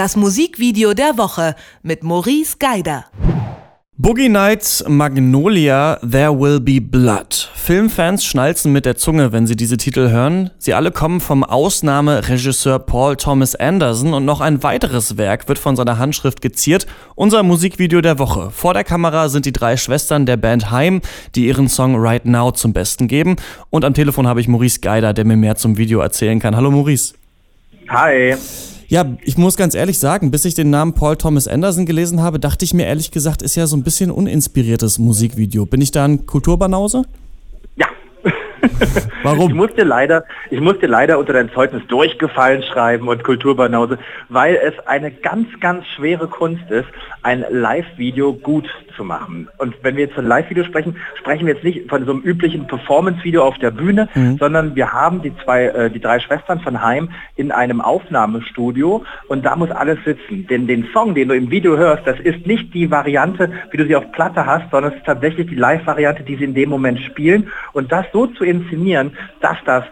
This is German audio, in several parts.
Das Musikvideo der Woche mit Maurice Geider. Boogie Nights Magnolia There Will Be Blood. Filmfans schnalzen mit der Zunge, wenn sie diese Titel hören. Sie alle kommen vom Ausnahmeregisseur Paul Thomas Anderson und noch ein weiteres Werk wird von seiner Handschrift geziert. Unser Musikvideo der Woche. Vor der Kamera sind die drei Schwestern der Band Heim, die ihren Song Right Now zum Besten geben. Und am Telefon habe ich Maurice Geider, der mir mehr zum Video erzählen kann. Hallo Maurice. Hi. Ja, ich muss ganz ehrlich sagen, bis ich den Namen Paul Thomas Anderson gelesen habe, dachte ich mir ehrlich gesagt, ist ja so ein bisschen uninspiriertes Musikvideo. Bin ich da ein Kulturbanause? Ja. Warum? Ich musste leider, ich musste leider unter dein Zeugnis durchgefallen schreiben und Kulturbanause, weil es eine ganz, ganz schwere Kunst ist, ein Live-Video gut zu machen. Und wenn wir jetzt von Live-Video sprechen, sprechen wir jetzt nicht von so einem üblichen Performance-Video auf der Bühne, mhm. sondern wir haben die zwei, äh, die drei Schwestern von Heim in einem Aufnahmestudio und da muss alles sitzen. Denn den Song, den du im Video hörst, das ist nicht die Variante, wie du sie auf Platte hast, sondern es ist tatsächlich die Live-Variante, die sie in dem Moment spielen. Und das so zu inszenieren, dass das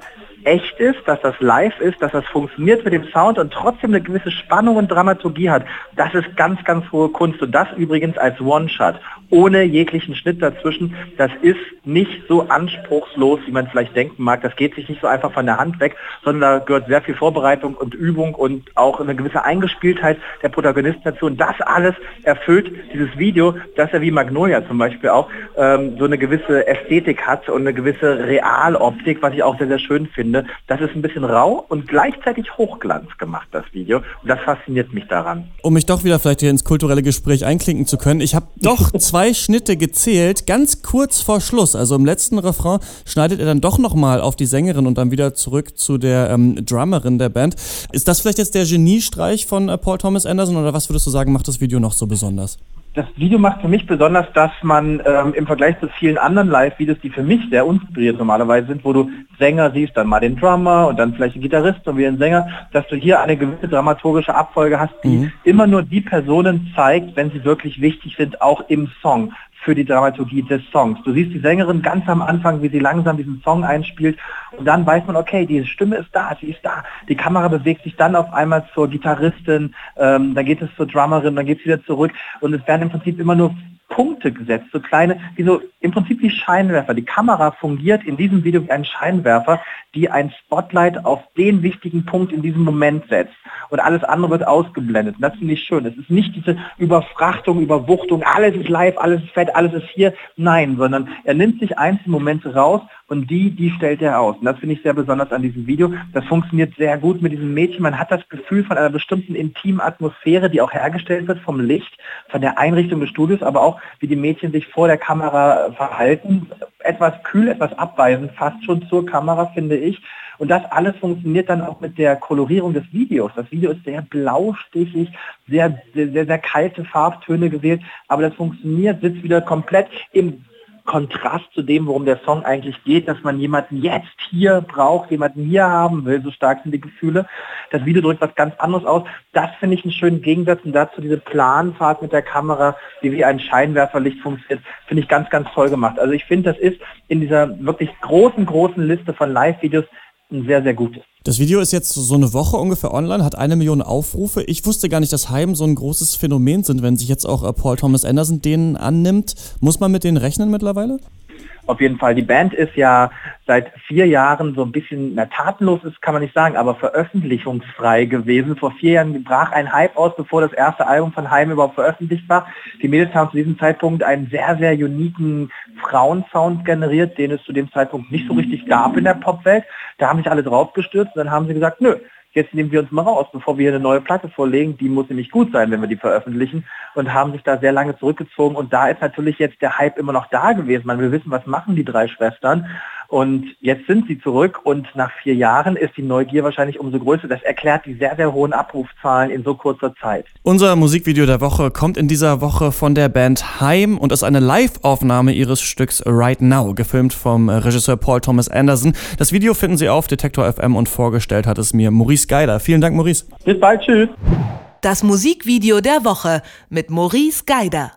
echt ist, dass das live ist, dass das funktioniert mit dem Sound und trotzdem eine gewisse Spannung und Dramaturgie hat. Das ist ganz, ganz hohe Kunst und das übrigens als One-Shot, ohne jeglichen Schnitt dazwischen. Das ist nicht so anspruchslos, wie man vielleicht denken mag. Das geht sich nicht so einfach von der Hand weg, sondern da gehört sehr viel Vorbereitung und Übung und auch eine gewisse Eingespieltheit der Protagonisten dazu. Und das alles erfüllt dieses Video, dass er wie Magnolia zum Beispiel auch ähm, so eine gewisse Ästhetik hat und eine gewisse Realoptik, was ich auch sehr, sehr schön finde finde, das ist ein bisschen rau und gleichzeitig Hochglanz gemacht, das Video. Und das fasziniert mich daran. Um mich doch wieder vielleicht hier ins kulturelle Gespräch einklinken zu können, ich habe doch zwei Schnitte gezählt, ganz kurz vor Schluss. Also im letzten Refrain schneidet er dann doch nochmal auf die Sängerin und dann wieder zurück zu der ähm, Drummerin der Band. Ist das vielleicht jetzt der Geniestreich von äh, Paul Thomas Anderson oder was würdest du sagen, macht das Video noch so besonders? Das Video macht für mich besonders, dass man ähm, im Vergleich zu vielen anderen Live-Videos, die für mich sehr inspiriert normalerweise sind, wo du Sänger siehst, dann mal den Drummer und dann vielleicht den Gitarrist und wieder den Sänger, dass du hier eine gewisse dramaturgische Abfolge hast, die mhm. immer nur die Personen zeigt, wenn sie wirklich wichtig sind, auch im Song für die Dramaturgie des Songs. Du siehst die Sängerin ganz am Anfang, wie sie langsam diesen Song einspielt und dann weiß man, okay, diese Stimme ist da, sie ist da. Die Kamera bewegt sich dann auf einmal zur Gitarristin, ähm, dann geht es zur Drummerin, dann geht es wieder zurück und es werden im Prinzip immer nur Punkte gesetzt, so kleine, wie so im Prinzip wie Scheinwerfer. Die Kamera fungiert in diesem Video wie ein Scheinwerfer, die ein Spotlight auf den wichtigen Punkt in diesem Moment setzt. Und alles andere wird ausgeblendet. Und das finde ich schön. Es ist nicht diese Überfrachtung, Überwuchtung, alles ist live, alles ist fett, alles ist hier. Nein, sondern er nimmt sich einzelne Momente raus und die, die stellt er aus. Und das finde ich sehr besonders an diesem Video. Das funktioniert sehr gut mit diesem Mädchen. Man hat das Gefühl von einer bestimmten intimen Atmosphäre, die auch hergestellt wird vom Licht, von der Einrichtung des Studios, aber auch wie die Mädchen sich vor der Kamera verhalten. Etwas kühl, etwas abweisend, fast schon zur Kamera, finde ich. Und das alles funktioniert dann auch mit der Kolorierung des Videos. Das Video ist sehr blaustichig, sehr, sehr, sehr, sehr kalte Farbtöne gewählt, aber das funktioniert, sitzt wieder komplett im Kontrast zu dem, worum der Song eigentlich geht, dass man jemanden jetzt hier braucht, jemanden hier haben will, so stark sind die Gefühle. Das Video drückt was ganz anderes aus. Das finde ich einen schönen Gegensatz und dazu diese Planfahrt mit der Kamera, die wie ein Scheinwerferlicht funktioniert, finde ich ganz, ganz toll gemacht. Also ich finde, das ist in dieser wirklich großen, großen Liste von Live-Videos ein sehr, sehr gutes. Das Video ist jetzt so eine Woche ungefähr online, hat eine Million Aufrufe. Ich wusste gar nicht, dass Heim so ein großes Phänomen sind, wenn sich jetzt auch äh, Paul Thomas Anderson denen annimmt. Muss man mit denen rechnen mittlerweile? Auf jeden Fall. Die Band ist ja seit vier Jahren so ein bisschen, na tatenlos ist, kann man nicht sagen, aber veröffentlichungsfrei gewesen. Vor vier Jahren brach ein Hype aus, bevor das erste Album von Heim überhaupt veröffentlicht war. Die Mädels haben zu diesem Zeitpunkt einen sehr, sehr uniken Frauensound generiert, den es zu dem Zeitpunkt nicht so richtig gab in der Popwelt. Da haben sich alle drauf gestürzt und dann haben sie gesagt, nö, jetzt nehmen wir uns mal raus, bevor wir eine neue Platte vorlegen, die muss nämlich gut sein, wenn wir die veröffentlichen und haben sich da sehr lange zurückgezogen. Und da ist natürlich jetzt der Hype immer noch da gewesen. Man will wissen, was machen die drei Schwestern und jetzt sind sie zurück und nach vier Jahren ist die Neugier wahrscheinlich umso größer. Das erklärt die sehr, sehr hohen Abrufzahlen in so kurzer Zeit. Unser Musikvideo der Woche kommt in dieser Woche von der Band Heim und ist eine Live-Aufnahme ihres Stücks Right Now, gefilmt vom Regisseur Paul Thomas Anderson. Das Video finden Sie auf Detektor FM und vorgestellt hat es mir Maurice Geider. Vielen Dank, Maurice. Bis bald, tschüss. Das Musikvideo der Woche mit Maurice Geider.